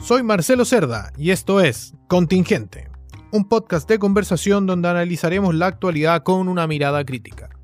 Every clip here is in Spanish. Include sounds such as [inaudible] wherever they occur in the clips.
Soy Marcelo Cerda y esto es Contingente, un podcast de conversación donde analizaremos la actualidad con una mirada crítica.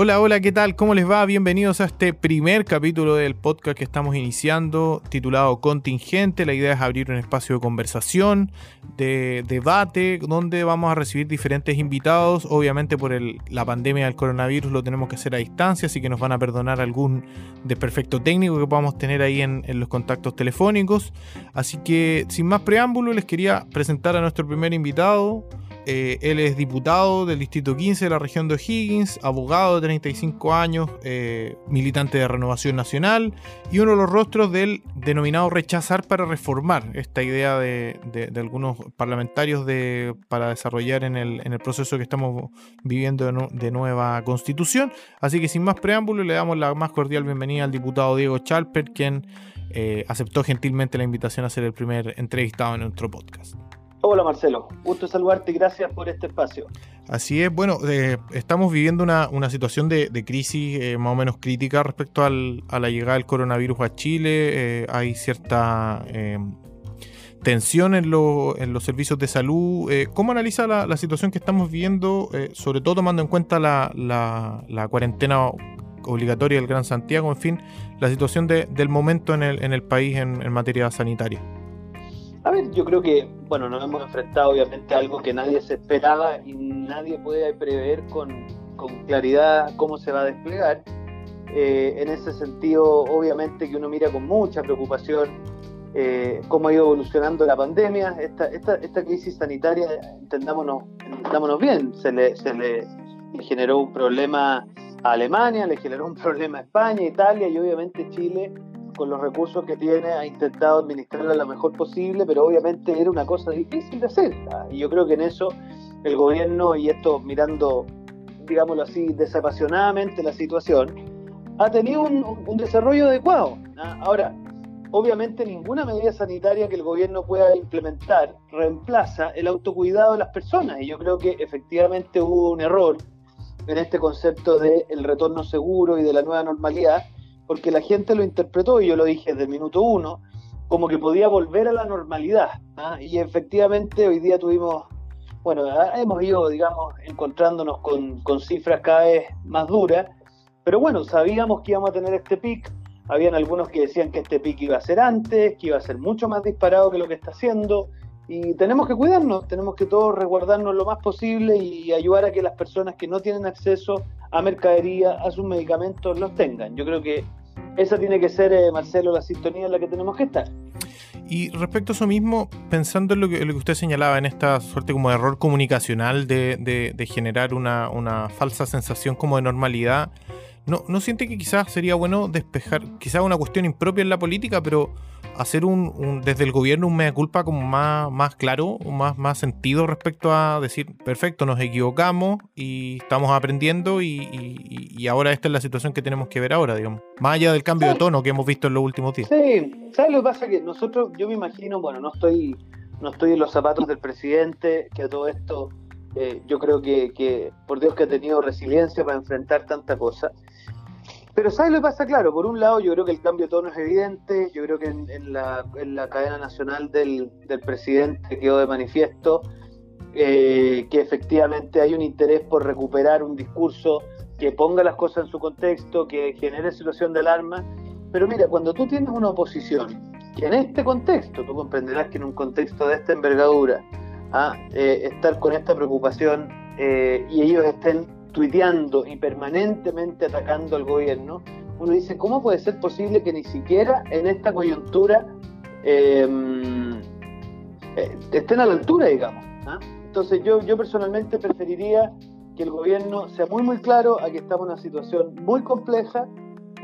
Hola, hola, ¿qué tal? ¿Cómo les va? Bienvenidos a este primer capítulo del podcast que estamos iniciando, titulado Contingente. La idea es abrir un espacio de conversación, de debate, donde vamos a recibir diferentes invitados. Obviamente por la pandemia del coronavirus lo tenemos que hacer a distancia, así que nos van a perdonar algún desperfecto técnico que podamos tener ahí en, en los contactos telefónicos. Así que, sin más preámbulo, les quería presentar a nuestro primer invitado. Eh, él es diputado del Distrito 15 de la región de O'Higgins, abogado de 35 años, eh, militante de Renovación Nacional y uno de los rostros del denominado rechazar para reformar, esta idea de, algunos parlamentarios de, para desarrollar en el, proceso que estamos viviendo de, nueva constitución. Así que sin más preámbulo le damos la más cordial bienvenida al diputado Diego Chalper, quien eh, aceptó gentilmente la invitación a ser el primer entrevistado en nuestro podcast. Hola Marcelo, gusto saludarte y gracias por este espacio. Así es, bueno, eh, estamos viviendo una, situación de, crisis eh, más o menos crítica respecto a la llegada del coronavirus a Chile. Eh, hay cierta tensión en, los servicios de salud. ¿Cómo analiza la, situación que estamos viviendo, sobre todo tomando en cuenta la, cuarentena obligatoria del Gran Santiago, en fin, la situación del momento en el, en el país en materia sanitaria? A ver, yo creo que, bueno, nos hemos enfrentado obviamente a algo que nadie se esperaba y nadie puede prever con, claridad cómo se va a desplegar. Eh, en ese sentido, obviamente que uno mira con mucha preocupación eh, cómo ha ido evolucionando la pandemia. Esta, esta, esta crisis sanitaria, entendámonos, entendámonos bien, se le, se le generó un problema a Alemania, le generó un problema a España, Italia y obviamente Chile con los recursos que tiene, ha intentado administrarla lo mejor posible, pero obviamente era una cosa difícil de hacer. Y yo creo que en eso el gobierno, y esto mirando, digámoslo así, desapasionadamente la situación, ha tenido un, desarrollo adecuado. Ahora, obviamente ninguna medida sanitaria que el gobierno pueda implementar reemplaza el autocuidado de las personas. Y yo creo que efectivamente hubo un error en este concepto del retorno seguro y de la nueva normalidad porque la gente lo interpretó, y yo lo dije desde el minuto uno, como que podía volver a la normalidad. ¿ah? Y efectivamente hoy día tuvimos, bueno, ah, hemos ido, digamos, encontrándonos con, con, cifras cada vez más duras, pero bueno, sabíamos que íbamos a tener este pic. Habían algunos que decían que este pic iba a ser antes, que iba a ser mucho más disparado que lo que está haciendo. Y tenemos que cuidarnos, tenemos que todos resguardarnos lo más posible y ayudar a que las personas que no tienen acceso a mercadería, a sus medicamentos, los tengan. Yo creo que esa tiene que ser, eh, Marcelo, la sintonía en la que tenemos que estar. Y respecto a eso mismo, pensando en lo que, usted señalaba, en esta suerte como de error comunicacional de, generar una, una, falsa sensación como de normalidad, ¿no, ¿no siente que quizás sería bueno despejar, quizás una cuestión impropia en la política, pero hacer un, desde el gobierno un mea culpa como más, más claro, más, más sentido respecto a decir, perfecto, nos equivocamos y estamos aprendiendo y, ahora esta es la situación que tenemos que ver ahora, digamos. Más allá del cambio de tono que hemos visto en los últimos días. Sí, ¿sabes lo que pasa? Que nosotros, yo me imagino, bueno, no estoy, no estoy en los zapatos del presidente, que a todo esto eh, yo creo que, que, por Dios que ha tenido resiliencia para enfrentar tanta cosa. Pero ¿sabes lo que pasa? Claro, por un lado yo creo que el cambio de tono es evidente, yo creo que en, la, cadena nacional del, presidente quedó de manifiesto eh, que efectivamente hay un interés por recuperar un discurso que ponga las cosas en su contexto, que genere situación de alarma. Pero mira, cuando tú tienes una oposición, que en este contexto, tú comprenderás que en un contexto de esta envergadura, ¿ah? eh, estar con esta preocupación eh, y ellos estén tuiteando y permanentemente atacando al gobierno, uno dice, ¿cómo puede ser posible que ni siquiera en esta coyuntura em, eh, estén a la altura, digamos? ¿ah? Entonces yo, yo personalmente preferiría que el gobierno sea muy, muy claro a que estamos en una situación muy compleja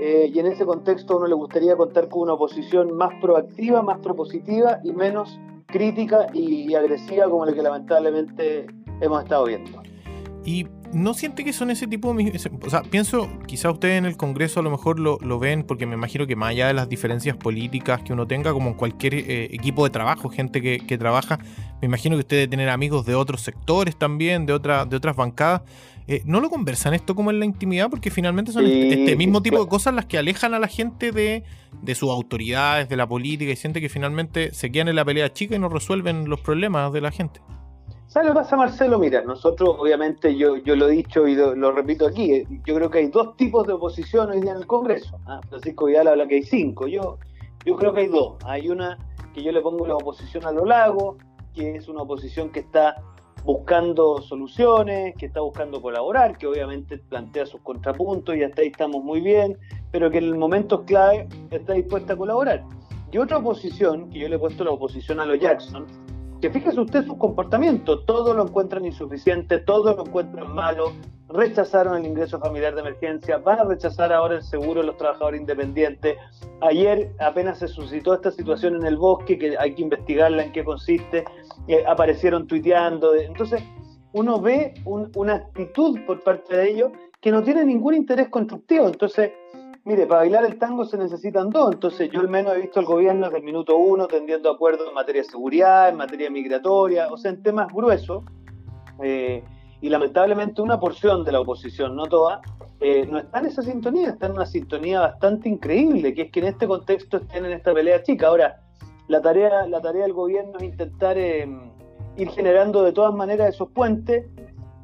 eh, y en ese contexto a uno le gustaría contar con una oposición más proactiva, más propositiva y menos crítica y agresiva como la que lamentablemente hemos estado viendo. Y ¿No siente que son ese tipo de... O sea, pienso, quizá ustedes en el Congreso a lo mejor lo, ven, porque me imagino que más allá de las diferencias políticas que uno tenga, como en cualquier eh, equipo de trabajo, gente que, trabaja, me imagino que usted debe tener amigos de otros sectores también, de, otra, de otras bancadas. Eh, ¿No lo conversan esto como en la intimidad? Porque finalmente son este, este mismo tipo de cosas las que alejan a la gente de, de sus autoridades, de la política, y siente que finalmente se quedan en la pelea chica y no resuelven los problemas de la gente. ¿Sabes lo que pasa, Marcelo? Mira, nosotros, obviamente, yo, yo lo he dicho y lo, repito aquí, eh, yo creo que hay dos tipos de oposición hoy día en el Congreso. ¿ah? Francisco Vidal habla que hay cinco. Yo, yo creo que hay dos. Hay una que yo le pongo la oposición a lo largo, que es una oposición que está buscando soluciones, que está buscando colaborar, que obviamente plantea sus contrapuntos y hasta ahí estamos muy bien, pero que en el momento clave está dispuesta a colaborar. Y otra oposición, que yo le he puesto la oposición a los Jackson, que fíjese usted su comportamiento, todo lo encuentran insuficiente, todo lo encuentran malo, rechazaron el ingreso familiar de emergencia, van a rechazar ahora el seguro de los trabajadores independientes. Ayer apenas se suscitó esta situación en el bosque, que hay que investigarla en qué consiste, eh, aparecieron tuiteando. Entonces, uno ve una actitud por parte de ellos que no tiene ningún interés constructivo. Entonces, Mire, para bailar el tango se necesitan dos, entonces yo al menos he visto al gobierno desde el minuto uno tendiendo acuerdos en materia de seguridad, en materia migratoria, o sea, en temas gruesos, eh, y lamentablemente una porción de la oposición, no toda, eh, no está en esa sintonía, está en una sintonía bastante increíble, que es que en este contexto estén en esta pelea chica. Ahora, la tarea, la tarea del gobierno es intentar eh, ir generando de todas maneras esos puentes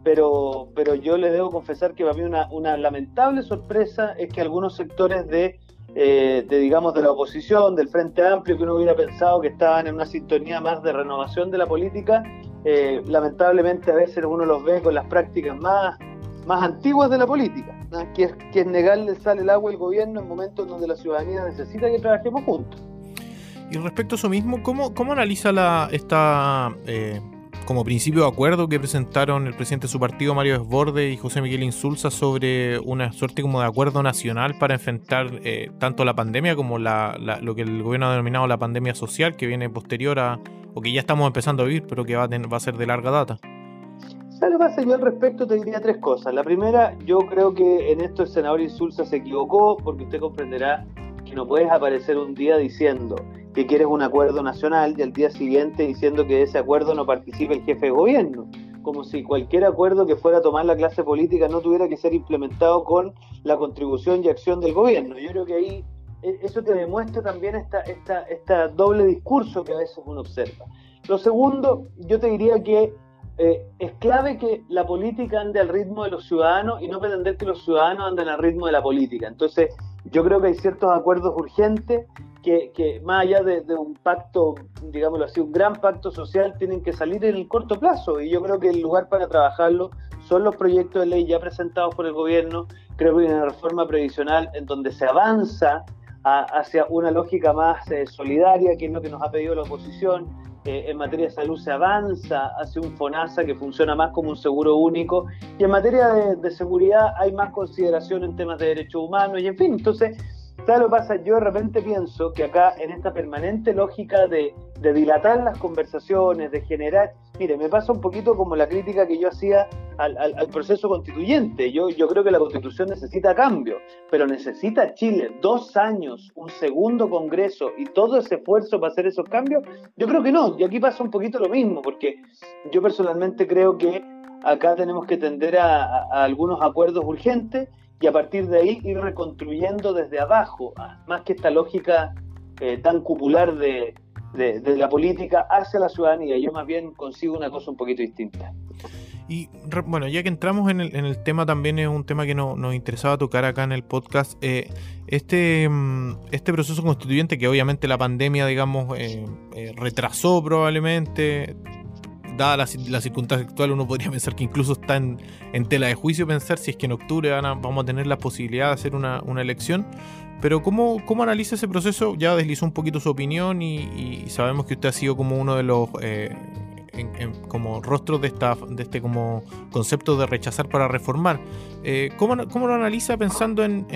pero, pero yo les debo confesar que para mí una, una lamentable sorpresa es que algunos sectores de, eh, de, digamos, de la oposición, del Frente Amplio, que uno hubiera pensado que estaban en una sintonía más de renovación de la política, eh, lamentablemente a veces uno los ve con las prácticas más, más antiguas de la política, que, es, que es negarle sale el agua al gobierno en momentos donde la ciudadanía necesita que trabajemos juntos. Y respecto a eso mismo, ¿cómo, cómo analiza la, esta... Eh como principio de acuerdo que presentaron el presidente de su partido, Mario Desborde, y José Miguel Insulza sobre una suerte como de acuerdo nacional para enfrentar eh, tanto la pandemia como la, lo que el gobierno ha denominado la pandemia social, que viene posterior a, o que ya estamos empezando a vivir, pero que va a, va a ser de larga data. ¿Sabes lo que? Yo al respecto te diría tres cosas. La primera, yo creo que en esto el senador Insulza se equivocó, porque usted comprenderá que no puedes aparecer un día diciendo que quieres un acuerdo nacional y al día siguiente diciendo que de ese acuerdo no participe el jefe de gobierno, como si cualquier acuerdo que fuera a tomar la clase política no tuviera que ser implementado con la contribución y acción del gobierno. Yo creo que ahí e, eso te demuestra también esta, esta, esta doble discurso que a veces uno observa. Lo segundo, yo te diría que eh, es clave que la política ande al ritmo de los ciudadanos y no pretender que los ciudadanos anden al ritmo de la política. Entonces, yo creo que hay ciertos acuerdos urgentes que, más allá de, un pacto, digámoslo así, un gran pacto social, tienen que salir en el corto plazo. Y yo creo que el lugar para trabajarlo son los proyectos de ley ya presentados por el gobierno. Creo que hay una reforma previsional en donde se avanza hacia una lógica más eh, solidaria, que es lo que nos ha pedido la oposición. Eh, en materia de salud se avanza hacia un FONASA que funciona más como un seguro único. Y en materia de, de seguridad hay más consideración en temas de derechos humanos. Y en fin, entonces ¿Sabes lo pasa? Yo de repente pienso que acá, en esta permanente lógica de, dilatar las conversaciones, de generar. Mire, me pasa un poquito como la crítica que yo hacía al, proceso constituyente. Yo, yo creo que la constitución necesita cambio, pero necesita Chile dos años, un segundo congreso y todo ese esfuerzo para hacer esos cambios. Yo creo que no. Y aquí pasa un poquito lo mismo, porque yo personalmente creo que acá tenemos que tender a algunos acuerdos urgentes y a partir de ahí ir reconstruyendo desde abajo, más que esta lógica eh, tan cupular de, la política hacia la ciudadanía. Yo más bien consigo una cosa un poquito distinta. Y bueno, ya que entramos en el, tema, también es un tema que nos interesaba tocar acá en el podcast. Eh, este, mm, este proceso constituyente que obviamente la pandemia, digamos, eh, retrasó probablemente, dada la, circunstancia actual, uno podría [laughs] pensar que incluso está en, tela de juicio pensar si es que en octubre vamos a tener la posibilidad de hacer una, elección. Pero ¿cómo, ¿cómo, analiza ese proceso? Ya deslizó un poquito su opinión y, sabemos que usted ha sido como uno de los eh, como rostros de, esta, de este como concepto de rechazar para reformar. Eh, ¿cómo, lo analiza pensando en,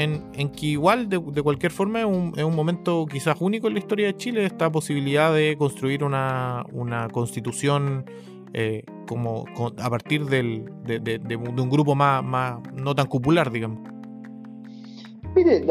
que igual de, cualquier forma es un, es un, momento quizás único en la historia de Chile esta posibilidad de construir una, una constitución eh, como, a partir del, de, un grupo más, más no tan popular, digamos. Mire,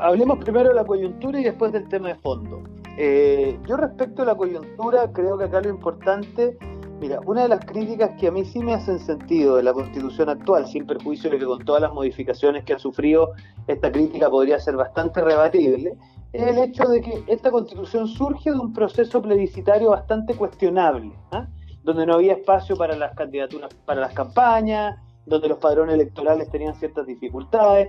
hablemos primero de la coyuntura y después del tema de fondo. Eh, yo respecto a la coyuntura, creo que acá lo importante, mira, una de las críticas que a mí sí me hacen sentido de la constitución actual, sin perjuicio de que con todas las modificaciones que ha sufrido, esta crítica podría ser bastante rebatible, es el hecho de que esta constitución surge de un proceso plebiscitario bastante cuestionable, ¿ah? Donde no había espacio para las candidaturas, para las campañas, donde los padrones electorales tenían ciertas dificultades,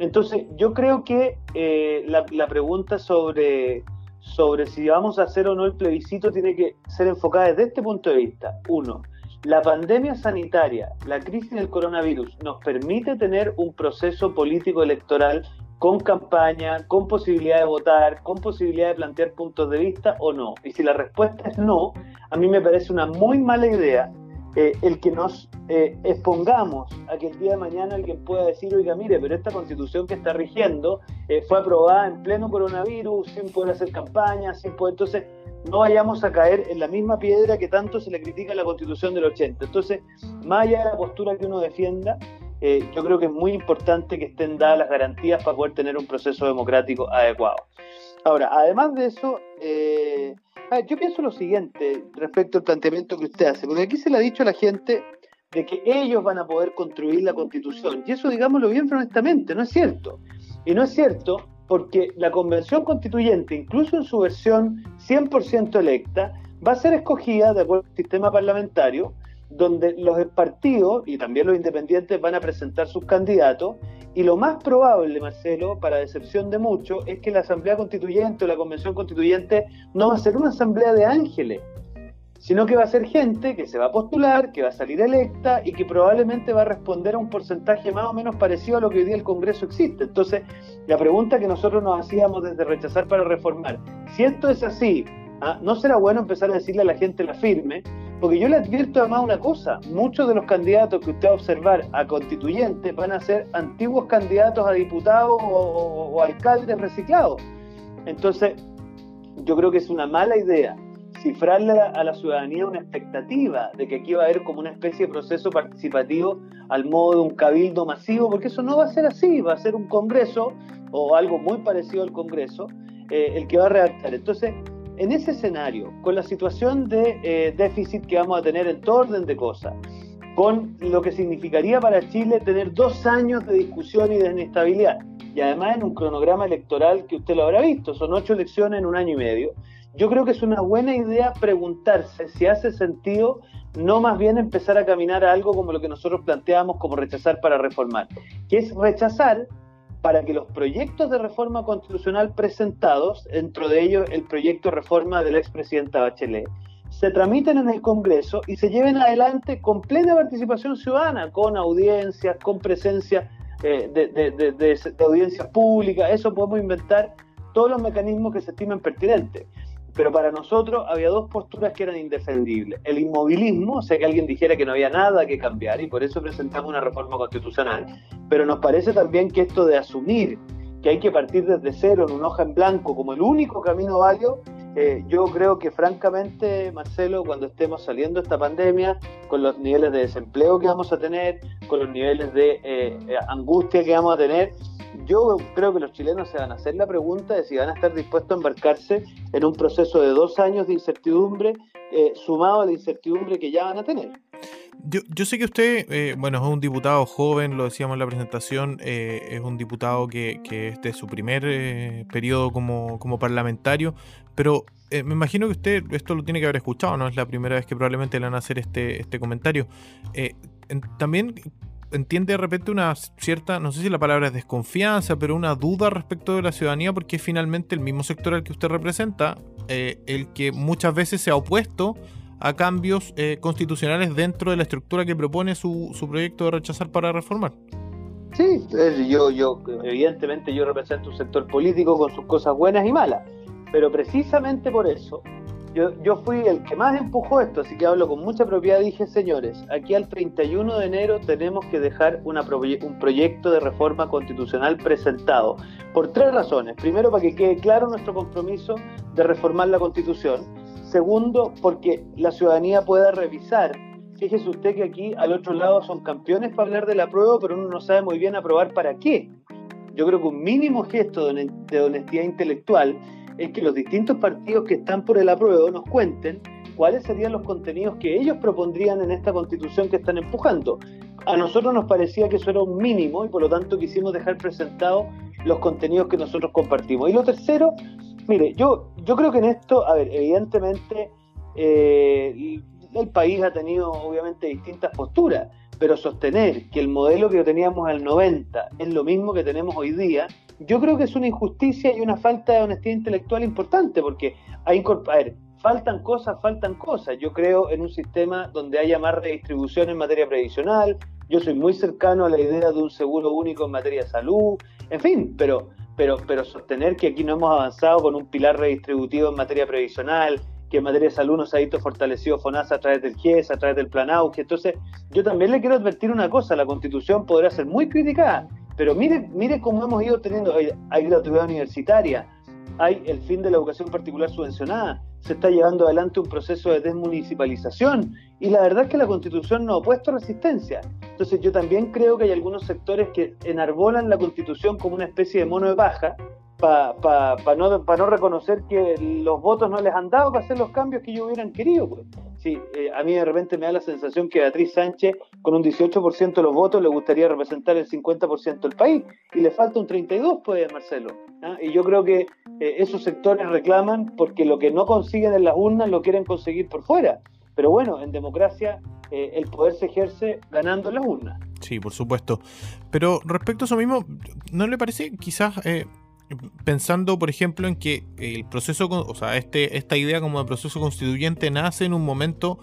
entonces, yo creo que eh, la, pregunta sobre, sobre si vamos a hacer o no el plebiscito tiene que ser enfocada desde este punto de vista. Uno, la pandemia sanitaria, la crisis del coronavirus, nos permite tener un proceso político electoral con campaña, con posibilidad de votar, con posibilidad de plantear puntos de vista o no. Y si la respuesta es no, a mí me parece una muy mala idea eh, el que nos eh, expongamos a que el día de mañana alguien pueda decir, oiga, mire, pero esta constitución que está rigiendo eh, fue aprobada en pleno coronavirus, sin poder hacer campaña, sin poder... Entonces, no vayamos a caer en la misma piedra que tanto se le critica a la constitución del 80. Entonces, más allá de la postura que uno defienda, yo creo que es muy importante que estén dadas las garantías para poder tener un proceso democrático adecuado. Ahora, además de eso, yo pienso lo siguiente respecto al planteamiento que usted hace, porque aquí se le ha dicho a la gente de que ellos van a poder construir la constitución, y eso digámoslo bien honestamente, no es cierto. Y no es cierto porque la convención constituyente, incluso en su versión 100% electa, va a ser escogida de acuerdo al sistema parlamentario donde los partidos y también los independientes van a presentar sus candidatos y lo más probable, Marcelo, para decepción de muchos, es que la Asamblea Constituyente o la Convención Constituyente no va a ser una asamblea de ángeles, sino que va a ser gente que se va a postular, que va a salir electa y que probablemente va a responder a un porcentaje más o menos parecido a lo que hoy día el Congreso existe. Entonces, la pregunta que nosotros nos hacíamos desde rechazar para reformar, si esto es así, ¿ah? ¿no será bueno empezar a decirle a la gente la firme? Porque yo le advierto además una cosa, muchos de los candidatos que usted va a observar a constituyentes van a ser antiguos candidatos a diputados o, alcaldes reciclados. Entonces, yo creo que es una mala idea cifrarle a la, ciudadanía una expectativa de que aquí va a haber como una especie de proceso participativo al modo de un cabildo masivo, porque eso no va a ser así, va a ser un congreso o algo muy parecido al congreso eh, el que va a redactar. Entonces, en ese escenario, con la situación de eh, déficit que vamos a tener en todo orden de cosas, con lo que significaría para Chile tener dos años de discusión y de inestabilidad, y además en un cronograma electoral que usted lo habrá visto, son ocho elecciones en un año y medio, yo creo que es una buena idea preguntarse si hace sentido no más bien empezar a caminar a algo como lo que nosotros planteamos como rechazar para reformar, que es rechazar para que los proyectos de reforma constitucional presentados, dentro de ellos el proyecto de reforma de la expresidenta Bachelet, se tramiten en el Congreso y se lleven adelante con plena participación ciudadana, con audiencias, con presencia eh, de, de, de audiencias públicas, eso podemos inventar todos los mecanismos que se estimen pertinentes. Pero para nosotros había dos posturas que eran indefendibles. El inmovilismo, o sea que alguien dijera que no había nada que cambiar y por eso presentamos una reforma constitucional. Pero nos parece también que esto de asumir que hay que partir desde cero en un hoja en blanco como el único camino válido, eh, yo creo que francamente, Marcelo, cuando estemos saliendo de esta pandemia, con los niveles de desempleo que vamos a tener, con los niveles de eh, angustia que vamos a tener, yo creo que los chilenos se van a hacer la pregunta de si van a estar dispuestos a embarcarse en un proceso de dos años de incertidumbre, eh, sumado a la incertidumbre que ya van a tener. Yo, sé que usted, eh, bueno, es un diputado joven, lo decíamos en la presentación, eh, es un diputado que, que este es su primer periodo como, como parlamentario, pero me imagino que usted esto lo tiene que haber escuchado, no es la primera vez que probablemente le van a hacer este, este comentario. también entiende de repente una cierta, no sé si la palabra es desconfianza, pero una duda respecto de la ciudadanía, porque es finalmente el mismo sector al que usted representa, eh, el que muchas veces se ha opuesto a cambios eh, constitucionales dentro de la estructura que propone su, su proyecto de rechazar para reformar. Sí, yo, yo, evidentemente yo represento un sector político con sus cosas buenas y malas, pero precisamente por eso yo, fui el que más empujó esto, así que hablo con mucha propiedad. Dije, señores, aquí al 31 de enero tenemos que dejar una un proyecto de reforma constitucional presentado, por tres razones. Primero, para que quede claro nuestro compromiso de reformar la constitución. Segundo, porque la ciudadanía pueda revisar fíjese usted que aquí al otro lado son campeones para hablar de la pero uno no sabe muy bien aprobar para qué. Yo creo que un mínimo gesto de honestidad intelectual es que los distintos partidos que están por el apruebo nos cuenten cuáles serían los contenidos que ellos propondrían en esta constitución que están empujando. A nosotros nos parecía que eso era un mínimo y por lo tanto quisimos dejar presentados los contenidos que nosotros compartimos. Y lo tercero, mire, yo, yo creo que en esto, a ver, evidentemente eh, el país ha tenido obviamente distintas posturas, pero sostener que el modelo que teníamos en el 90 es lo mismo que tenemos hoy día, yo creo que es una injusticia y una falta de honestidad intelectual importante, porque hay, a faltan cosas, faltan cosas. Yo creo en un sistema donde haya más redistribución en materia previsional, yo soy muy cercano a la idea de un seguro único en materia de salud, en fin, pero, pero, pero sostener que aquí no hemos avanzado con un pilar redistributivo en materia previsional, que en materia de salud nos ha visto fortalecido FONASA a través del GIES, a través del Plan AUGE. Entonces, yo también le quiero advertir una cosa, la Constitución podrá ser muy criticada, pero mire, mire cómo hemos ido teniendo, hay gratuidad universitaria, hay el fin de la educación particular subvencionada, se está llevando adelante un proceso de desmunicipalización y la verdad es que la constitución no ha opuesto resistencia. Entonces yo también creo que hay algunos sectores que enarbolan la constitución como una especie de mono de paja para no, no reconocer que los votos no les han dado para hacer los cambios que ellos hubieran querido. Pues. Sí, eh, a mí de repente me da la sensación que Beatriz Sánchez con un 18% de los votos le gustaría representar el 50% del país y le falta un 32%, pues Marcelo. ¿ah? Y yo creo que eh, esos sectores reclaman porque lo que no consiguen en las urnas lo quieren conseguir por fuera. Pero bueno, en democracia eh, el poder se ejerce ganando las urnas. Sí, por supuesto. Pero respecto a eso mismo, ¿no le parece quizás pensando, por ejemplo, en que el proceso, o sea, este, esta idea como de proceso constituyente nace en un momento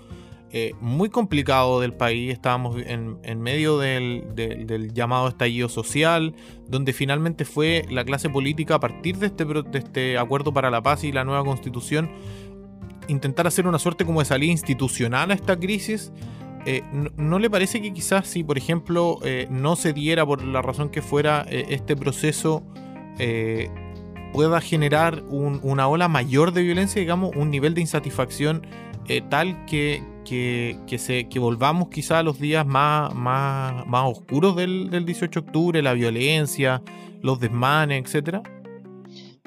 eh, muy complicado del país. Estábamos en, medio del, llamado estallido social, donde finalmente fue la clase política a partir de este, de este acuerdo para la paz y la nueva constitución intentar hacer una suerte como de salida institucional a esta crisis. Eh, no, le parece que quizás si, por ejemplo, eh, no se diera por la razón que fuera este proceso, eh, pueda generar una ola mayor de violencia, digamos, un nivel de insatisfacción eh, tal que, que, se, que volvamos quizá a los días más, más, más oscuros del, 18 de octubre, la violencia, los desmanes, etcétera?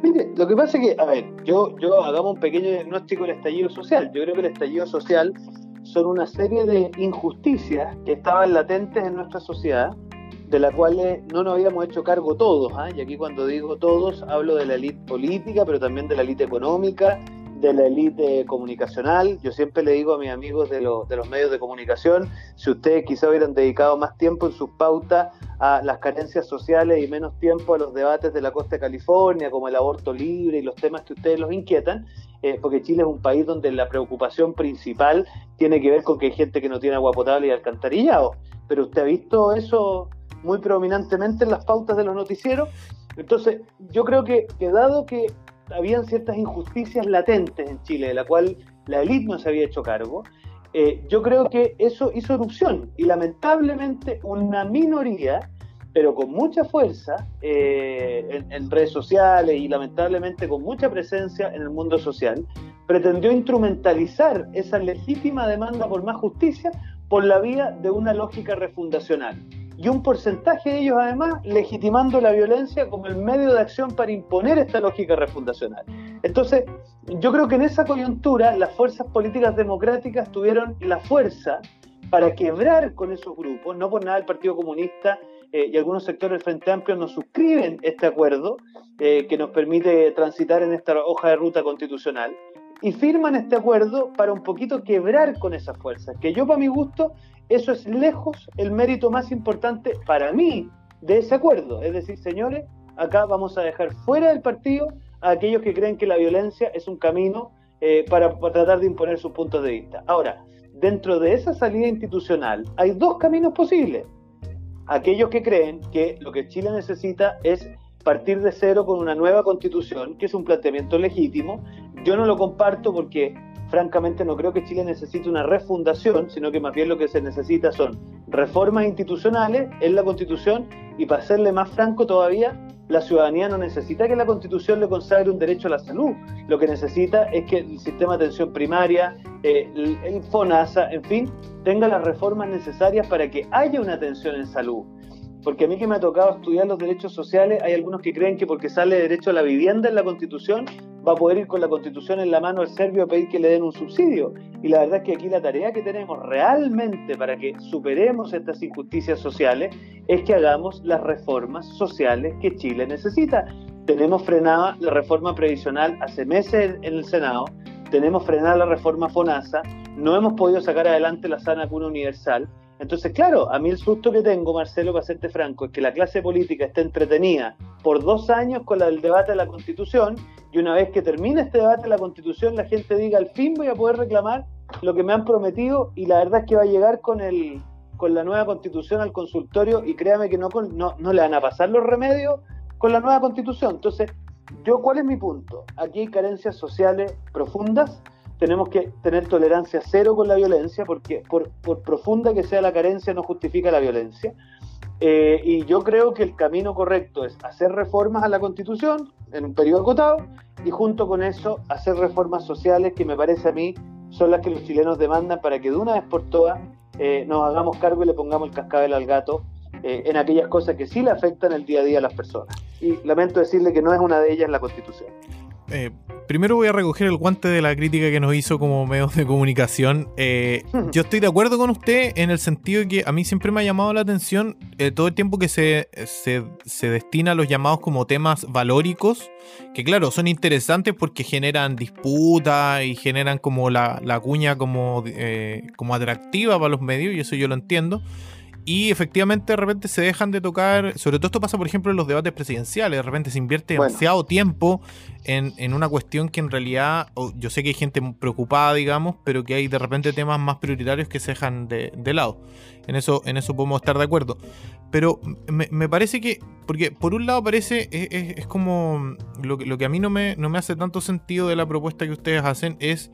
Mire, lo que pasa es que, a ver, yo, yo hagamos un pequeño diagnóstico del estallido social. Yo creo que el estallido social son una serie de injusticias que estaban latentes en nuestra sociedad de la cual no nos habíamos hecho cargo todos, ¿ah? y aquí cuando digo todos hablo de la élite política, pero también de la élite económica, de la élite comunicacional. Yo siempre le digo a mis amigos de, de los medios de comunicación, si ustedes quizá hubieran dedicado más tiempo en sus pautas a las carencias sociales y menos tiempo a los debates de la costa de California, como el aborto libre y los temas que ustedes los inquietan, eh, porque Chile es un país donde la preocupación principal tiene que ver con que hay gente que no tiene agua potable y alcantarillado. Pero usted ha visto eso muy predominantemente en las pautas de los noticieros. Entonces, yo creo que, dado que habían ciertas injusticias latentes en Chile, de la cual la élite no se había hecho cargo, eh, yo creo que eso hizo erupción y lamentablemente una minoría, pero con mucha fuerza eh, en, redes sociales y lamentablemente con mucha presencia en el mundo social, pretendió instrumentalizar esa legítima demanda por más justicia por la vía de una lógica refundacional y un porcentaje de ellos además legitimando la violencia como el medio de acción para imponer esta lógica refundacional. Entonces, yo creo que en esa coyuntura las fuerzas políticas democráticas tuvieron la fuerza para quebrar con esos grupos, no por nada el Partido Comunista eh, y algunos sectores del Frente Amplio no suscriben este acuerdo eh, que nos permite transitar en esta hoja de ruta constitucional y firman este acuerdo para un poquito quebrar con esas fuerzas, que yo para mi gusto eso es lejos el mérito más importante para mí de ese acuerdo. Es decir, señores, acá vamos a dejar fuera del partido a aquellos que creen que la violencia es un camino eh, para, tratar de imponer sus puntos de vista. Ahora, dentro de esa salida institucional hay dos caminos posibles. Aquellos que creen que lo que Chile necesita es partir de cero con una nueva constitución, que es un planteamiento legítimo. Yo no lo comparto porque francamente no creo que Chile necesite una refundación, sino que más bien lo que se necesita son reformas institucionales en la Constitución y para serle más franco todavía, la ciudadanía no necesita que la Constitución le consagre un derecho a la salud. Lo que necesita es que el sistema de atención primaria, eh, el FONASA, en fin, tenga las reformas necesarias para que haya una atención en salud. Porque a mí que me ha tocado estudiar los derechos sociales, hay algunos que creen que porque sale derecho a la vivienda en la Constitución, va a poder ir con la Constitución en la mano al serbio a pedir que le den un subsidio. Y la verdad es que aquí la tarea que tenemos realmente para que superemos estas injusticias sociales es que hagamos las reformas sociales que Chile necesita. Tenemos frenada la reforma previsional hace meses en el Senado, tenemos frenada la reforma FONASA, no hemos podido sacar adelante la sana cuna universal. Entonces, claro, a mí el susto que tengo, Marcelo, para franco, es que la clase política esté entretenida por dos años con el debate de la Constitución y una vez que termine este debate de la Constitución, la gente diga, al fin voy a poder reclamar lo que me han prometido y la verdad es que va a llegar con, el, con la nueva Constitución al consultorio y créame que no, no, no le van a pasar los remedios con la nueva Constitución. Entonces, yo, ¿cuál es mi punto? Aquí hay carencias sociales profundas, tenemos que tener tolerancia cero con la violencia, porque por, profunda que sea la carencia no justifica la violencia. Eh, y yo creo que el camino correcto es hacer reformas a la Constitución en un periodo acotado y junto con eso hacer reformas sociales que me parece a mí son las que los chilenos demandan para que de una vez por todas eh, nos hagamos cargo y le pongamos el cascabel al gato eh, en aquellas cosas que sí le afectan el día a día a las personas. Y lamento decirle que no es una de ellas la Constitución. Eh, primero voy a recoger el guante de la crítica que nos hizo como medios de comunicación. Eh, [laughs] yo estoy de acuerdo con usted en el sentido de que a mí siempre me ha llamado la atención todo el tiempo que se, se, destina a los llamados como temas valóricos, que claro, son interesantes porque generan disputas y generan como la, la cuña como, como atractiva para los medios, y eso yo lo entiendo. Y efectivamente de repente se dejan de tocar, sobre todo esto pasa por ejemplo en los debates presidenciales, de repente se invierte demasiado tiempo en, una cuestión que en realidad, yo sé que hay gente preocupada, digamos, pero que hay de repente temas más prioritarios que se dejan de, lado. En eso, en eso podemos estar de acuerdo. Pero me, parece que, porque por un lado parece, es, como lo que, lo que a mí no me, no me hace tanto sentido de la propuesta que ustedes hacen es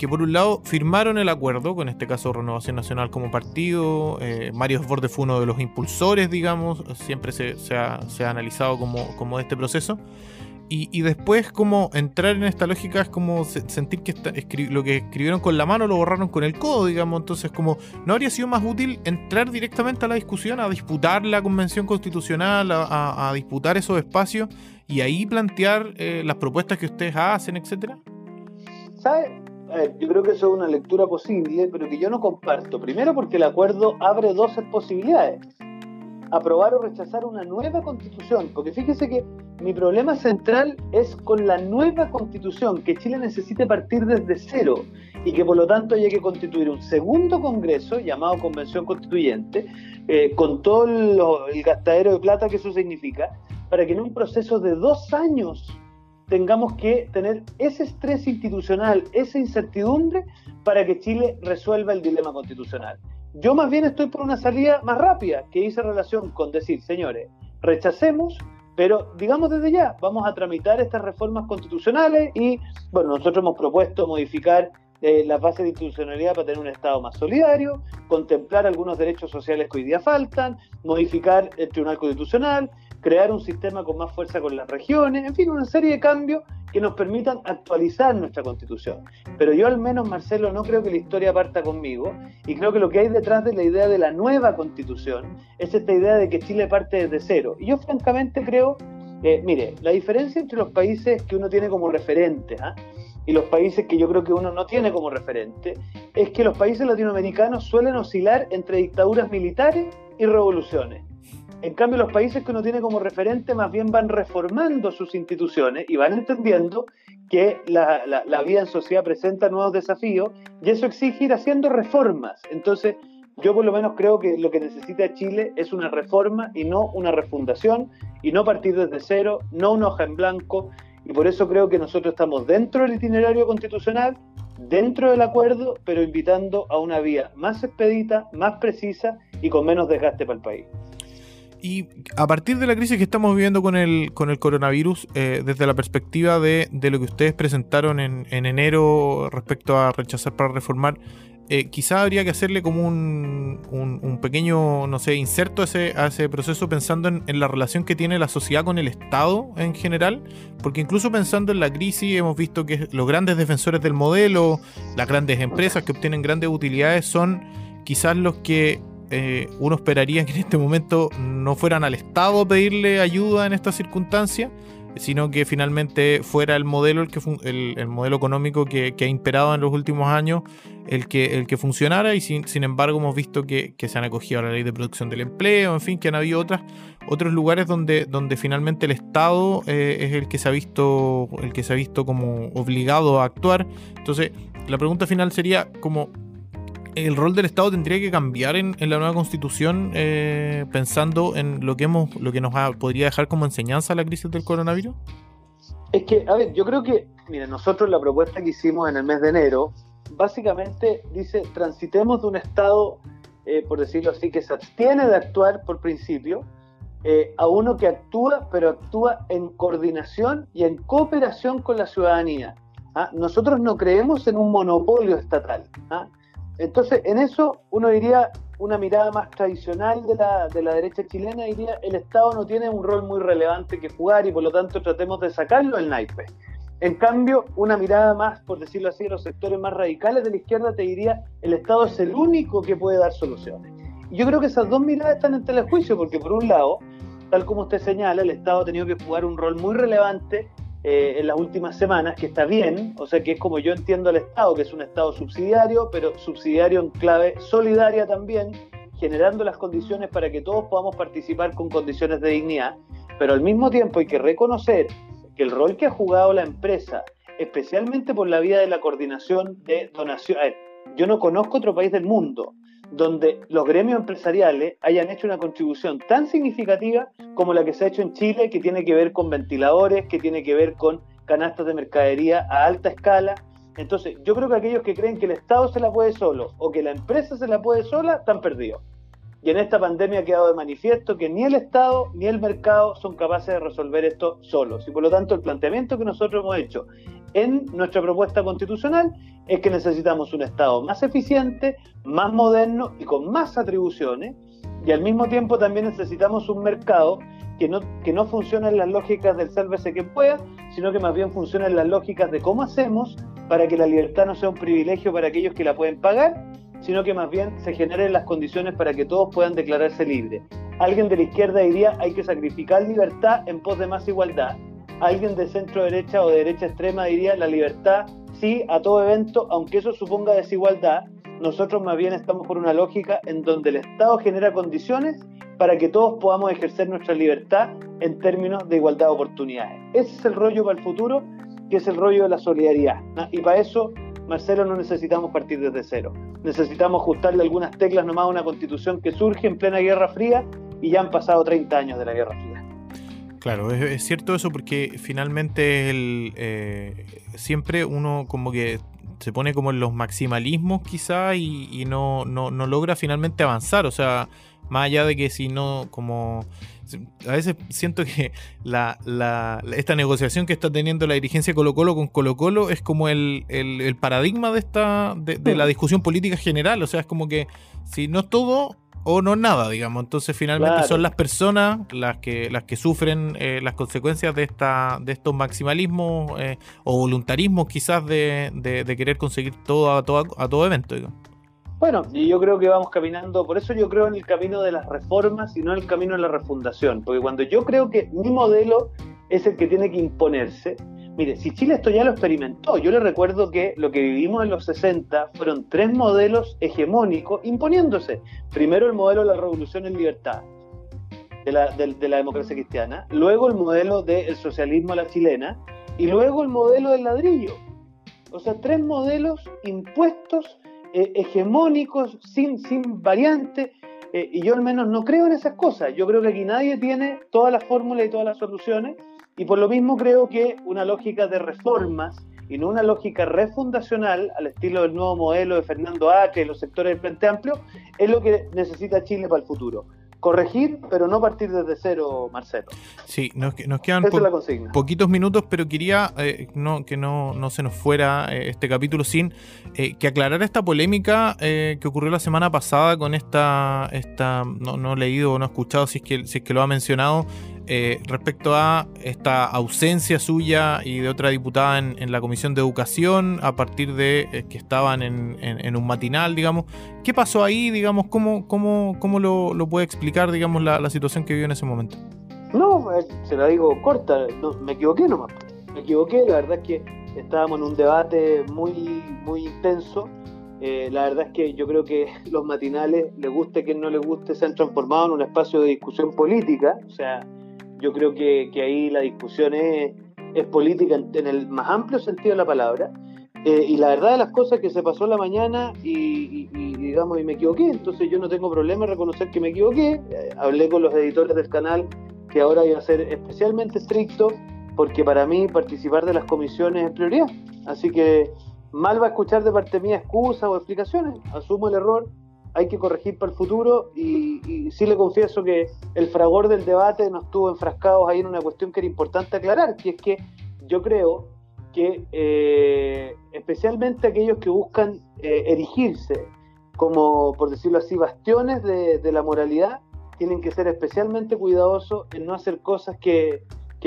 que por un lado firmaron el acuerdo, con este caso Renovación Nacional como partido, eh, Mario Borde fue uno de los impulsores, digamos, siempre se, ha, analizado como, como este proceso, y, después como entrar en esta lógica es como sentir que lo que escribieron con la mano lo borraron con el codo, digamos, entonces como no habría sido más útil entrar directamente a la discusión, a disputar la convención constitucional, a, disputar esos espacios y ahí plantear eh, las propuestas que ustedes hacen, etcétera. ¿Sabes? Yo creo que eso es una lectura posible, pero que yo no comparto. Primero porque el acuerdo abre dos posibilidades. Aprobar o rechazar una nueva constitución. Porque fíjese que mi problema central es con la nueva constitución, que Chile necesite partir desde cero y que por lo tanto haya que constituir un segundo congreso llamado Convención Constituyente, eh, con todo el gastadero de plata que eso significa, para que en un proceso de dos años tengamos que tener ese estrés institucional, esa incertidumbre para que Chile resuelva el dilema constitucional. Yo más bien estoy por una salida más rápida que hice relación con decir, señores, rechacemos, pero digamos desde ya, vamos a tramitar estas reformas constitucionales y, bueno, nosotros hemos propuesto modificar eh, las bases de institucionalidad para tener un Estado más solidario, contemplar algunos derechos sociales que hoy día faltan, modificar el Tribunal Constitucional, crear un sistema con más fuerza con las regiones, en fin, una serie de cambios que nos permitan actualizar nuestra constitución. Pero yo al menos, Marcelo, no creo que la historia parta conmigo y creo que lo que hay detrás de la idea de la nueva constitución es esta idea de que Chile parte desde cero. Y yo francamente creo, eh, mire, la diferencia entre los países que uno tiene como referente ¿ah? y los países que yo creo que uno no tiene como referente es que los países latinoamericanos suelen oscilar entre dictaduras militares y revoluciones. En cambio, los países que uno tiene como referente más bien van reformando sus instituciones y van entendiendo que la, vida en sociedad presenta nuevos desafíos y eso exige ir haciendo reformas. Entonces, yo por lo menos creo que lo que necesita Chile es una reforma y no una refundación y no partir desde cero, no una hoja en blanco. Y por eso creo que nosotros estamos dentro del itinerario constitucional, dentro del acuerdo, pero invitando a una vía más expedita, más precisa y con menos desgaste para el país. Y a partir de la crisis que estamos viviendo con el, con el coronavirus, eh, desde la perspectiva de, lo que ustedes presentaron en, enero respecto a rechazar para reformar, eh, quizás habría que hacerle como un, un, pequeño, no sé, inserto a ese, a ese proceso pensando en, en, la relación que tiene la sociedad con el Estado en general, porque incluso pensando en la crisis hemos visto que los grandes defensores del modelo, las grandes empresas que obtienen grandes utilidades son quizás los que eh, uno esperaría que en este momento no fueran al Estado a pedirle ayuda en esta circunstancia, sino que finalmente fuera el modelo, el, que el, modelo económico que, ha imperado en los últimos años, el que, el que funcionara, y sin, sin embargo hemos visto que, se han acogido a la ley de producción del empleo, en fin, que han habido otras, otros lugares donde, donde finalmente el Estado eh, es el que se ha visto, el que se ha visto como obligado a actuar. Entonces, la pregunta final sería como el rol del Estado tendría que cambiar en, la nueva constitución eh, pensando en lo que hemos, lo que nos podría dejar como enseñanza la crisis del coronavirus? Es que, a ver, yo creo que, mira, nosotros la propuesta que hicimos en el mes de enero, básicamente dice, transitemos de un Estado, eh, por decirlo así, que se abstiene de actuar por principio, eh, a uno que actúa, pero actúa en coordinación y en cooperación con la ciudadanía. ¿ah? Nosotros no creemos en un monopolio estatal. ¿ah? Entonces, en eso uno diría, una mirada más tradicional de la, de la derecha chilena diría, el Estado no tiene un rol muy relevante que jugar y por lo tanto tratemos de sacarlo del naipe. En cambio, una mirada más, por decirlo así, de los sectores más radicales de la izquierda te diría, el Estado es el único que puede dar soluciones. Y yo creo que esas dos miradas están en telejuicio, porque por un lado, tal como usted señala, el Estado ha tenido que jugar un rol muy relevante eh, en las últimas semanas, que está bien, o sea que es como yo entiendo el Estado, que es un Estado subsidiario, pero subsidiario en clave solidaria también, generando las condiciones para que todos podamos participar con condiciones de dignidad, pero al mismo tiempo hay que reconocer que el rol que ha jugado la empresa, especialmente por la vía de la coordinación de donación, yo no conozco otro país del mundo donde los gremios empresariales hayan hecho una contribución tan significativa como la que se ha hecho en Chile, que tiene que ver con ventiladores, que tiene que ver con canastas de mercadería a alta escala. Entonces, yo creo que aquellos que creen que el Estado se la puede solo o que la empresa se la puede sola, están perdidos. Y en esta pandemia ha quedado de manifiesto que ni el Estado ni el mercado son capaces de resolver esto solos. Y por lo tanto, el planteamiento que nosotros hemos hecho en nuestra propuesta constitucional es que necesitamos un Estado más eficiente, más moderno y con más atribuciones, y al mismo tiempo también necesitamos un mercado que no, que no funcione en las lógicas del sálvese que pueda, sino que más bien funcione en las lógicas de cómo hacemos para que la libertad no sea un privilegio para aquellos que la pueden pagar, sino que más bien se generen las condiciones para que todos puedan declararse libres. Alguien de la izquierda diría hay que sacrificar libertad en pos de más igualdad alguien de centro derecha o de derecha extrema diría la libertad sí a todo evento, aunque eso suponga desigualdad. Nosotros más bien estamos por una lógica en donde el Estado genera condiciones para que todos podamos ejercer nuestra libertad en términos de igualdad de oportunidades. Ese es el rollo para el futuro, que es el rollo de la solidaridad. Y para eso, Marcelo, no necesitamos partir desde cero. Necesitamos ajustarle algunas teclas nomás a una constitución que surge en plena Guerra Fría y ya han pasado 30 años de la Guerra Fría. Claro, es, cierto eso porque finalmente el, eh, siempre uno como que se pone como en los maximalismos quizá y, no, no, no, logra finalmente avanzar. O sea, más allá de que si no, como... A veces siento que la, la, esta negociación que está teniendo la dirigencia Colo Colo con Colo Colo es como el, el, paradigma de, esta, de, de la discusión política general. O sea, es como que si no todo, o no nada, digamos. Entonces finalmente son las personas las que, las que sufren eh, las consecuencias de esta, de estos maximalismos eh, o voluntarismos quizás de, de, querer conseguir todo a todo, a todo evento. Bueno, y yo creo que vamos caminando, por eso yo creo en el camino de las reformas y no en el camino de la refundación, porque cuando yo creo que mi modelo es el que tiene que imponerse, Mire, si Chile esto ya lo experimentó, yo le recuerdo que lo que vivimos en los 60 fueron tres modelos hegemónicos imponiéndose. Primero el modelo de la revolución en libertad, de la, democracia cristiana, luego el modelo del socialismo a la chilena y luego el modelo del ladrillo. O sea, tres modelos impuestos, eh, hegemónicos, sin, sin variante, eh, y yo al menos no creo en esas cosas. Yo creo que aquí nadie tiene todas las fórmulas y todas las soluciones, y por lo mismo creo que una lógica de reformas y no una lógica refundacional al estilo del nuevo modelo de Fernando Aque y los sectores del Frente Amplio es lo que necesita Chile para el futuro. corregir, pero no partir desde cero, Marcelo. Sí, nos, quedan poquitos minutos, pero quería eh, no, que no, no, se nos fuera eh, este capítulo sin eh, que aclarara esta polémica que ocurrió la semana pasada con esta, esta no, no he leído o no he escuchado si es que, si es que lo ha mencionado, eh, respecto a esta ausencia suya y de otra diputada en, la Comisión de Educación a partir de eh, que estaban en, un matinal, digamos. ¿Qué pasó ahí, digamos? ¿Cómo, cómo, cómo lo, puede explicar, digamos, la, situación que vivió en ese momento? No, eh, se la digo corta, me equivoqué nomás. Me equivoqué, la verdad es que estábamos en un debate muy, muy intenso. la verdad es que yo creo que los matinales, le guste que no le guste, se han transformado en un espacio de discusión política. O sea, yo creo que, ahí la discusión es, política en, el más amplio sentido de la palabra. Eh, y la verdad de las cosas que se pasó la mañana y, digamos y me equivoqué, entonces yo no tengo problema en reconocer que me equivoqué. Eh, hablé con los editores del canal que ahora iba a ser especialmente estricto porque para mí participar de las comisiones es prioridad. Así que mal va a escuchar de parte mía excusas o explicaciones. Asumo el error, hay que corregir para el futuro y, sí le confieso que el fragor del debate nos tuvo enfrascados ahí en una cuestión que era importante aclarar, que es que yo creo que eh, especialmente aquellos que buscan eh, erigirse como, por decirlo así, bastiones de, la moralidad, tienen que ser especialmente cuidadosos en no hacer cosas que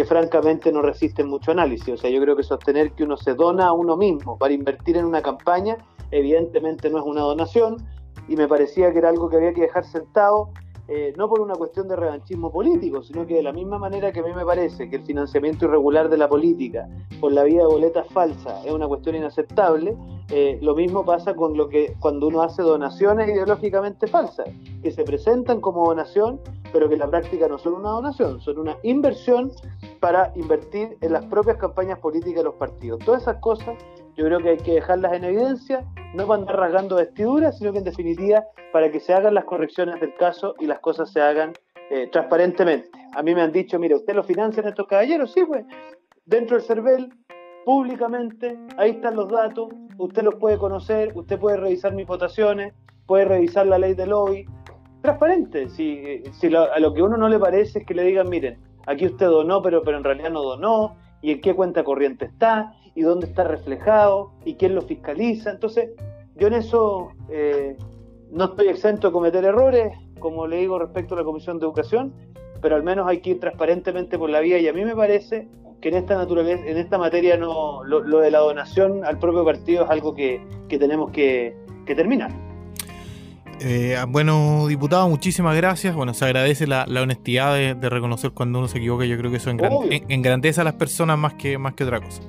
francamente no resisten mucho análisis. O sea, yo creo que sostener que uno se dona a uno mismo para invertir en una campaña, evidentemente no es una donación, y me parecía que era algo que había que dejar sentado, eh, no por una cuestión de revanchismo político, sino que de la misma manera que a mí me parece que el financiamiento irregular de la política por la vía de boletas falsas es una cuestión inaceptable, eh, lo mismo pasa con lo que cuando uno hace donaciones ideológicamente falsas, que se presentan como donación, pero que en la práctica no son una donación, son una inversión para invertir en las propias campañas políticas de los partidos. Todas esas cosas yo creo que hay que dejarlas en evidencia, no para andar rasgando vestiduras, sino que en definitiva para que se hagan las correcciones del caso y las cosas se hagan eh, transparentemente. A mí me han dicho, mire, ¿usted lo financian estos caballeros? Sí, pues, dentro del CERVEL, públicamente, ahí están los datos, usted los puede conocer, usted puede revisar mis votaciones, puede revisar la ley del lobby, transparente. Si, si a lo que uno no le parece es que le digan, miren, aquí usted donó, pero, pero en realidad no donó, y en qué cuenta corriente está, y dónde está reflejado y quién lo fiscaliza. Entonces, yo en eso eh, no estoy exento de cometer errores, como le digo respecto a la Comisión de Educación, pero al menos hay que ir transparentemente por la vía y a mí me parece que en esta naturaleza, en esta materia no, lo, de la donación al propio partido es algo que, tenemos que, terminar. Eh, bueno, diputado, muchísimas gracias. Bueno, se agradece la, honestidad de, reconocer cuando uno se equivoca. Yo creo que eso engrandece a las personas más que, más que otra cosa.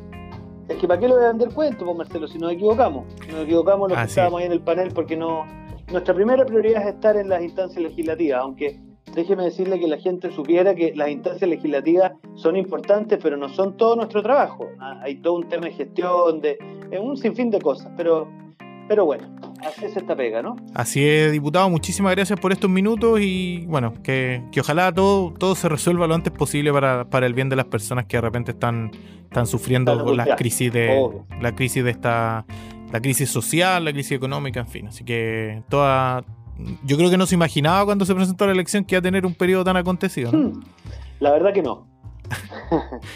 Es que ¿para qué lo voy a vender cuento, pues Marcelo? Si nos equivocamos. Nos equivocamos los que estábamos ahí en el panel porque no. Nuestra primera prioridad es estar en las instancias legislativas, aunque déjeme decirle que la gente supiera que las instancias legislativas son importantes, pero no son todo nuestro trabajo. Ah, hay todo un tema de gestión, de un sinfín de cosas, pero, pero bueno, así es esta pega, ¿no? Así es, diputado, muchísimas gracias por estos minutos y bueno, que, ojalá todo, todo se resuelva lo antes posible para, para el bien de las personas que de repente están están sufriendo la crisis de la crisis de esta la crisis social, la crisis económica, en fin. Así que toda yo creo que no se imaginaba cuando se presentó la elección que iba a tener un periodo tan acontecido. Hmm. La verdad que no.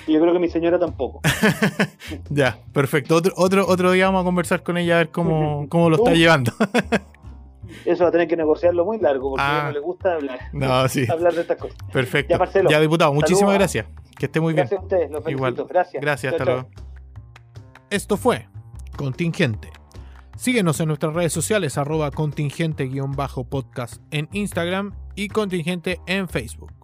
Yo creo que mi señora tampoco. [laughs] ya, perfecto. Otro, otro, otro día vamos a conversar con ella a ver cómo, cómo lo está llevando. [laughs] Eso va a tener que negociarlo muy largo porque a no le gusta hablar, [laughs] hablar de estas cosas. Perfecto. Ya, diputado, muchísimas gracias. Que esté muy bien. Gracias a ustedes, los Igual. Gracias. Gracias, hasta luego. Esto fue Contingente. Síguenos en nuestras redes sociales, arroba contingente-podcast en Instagram y contingente en Facebook.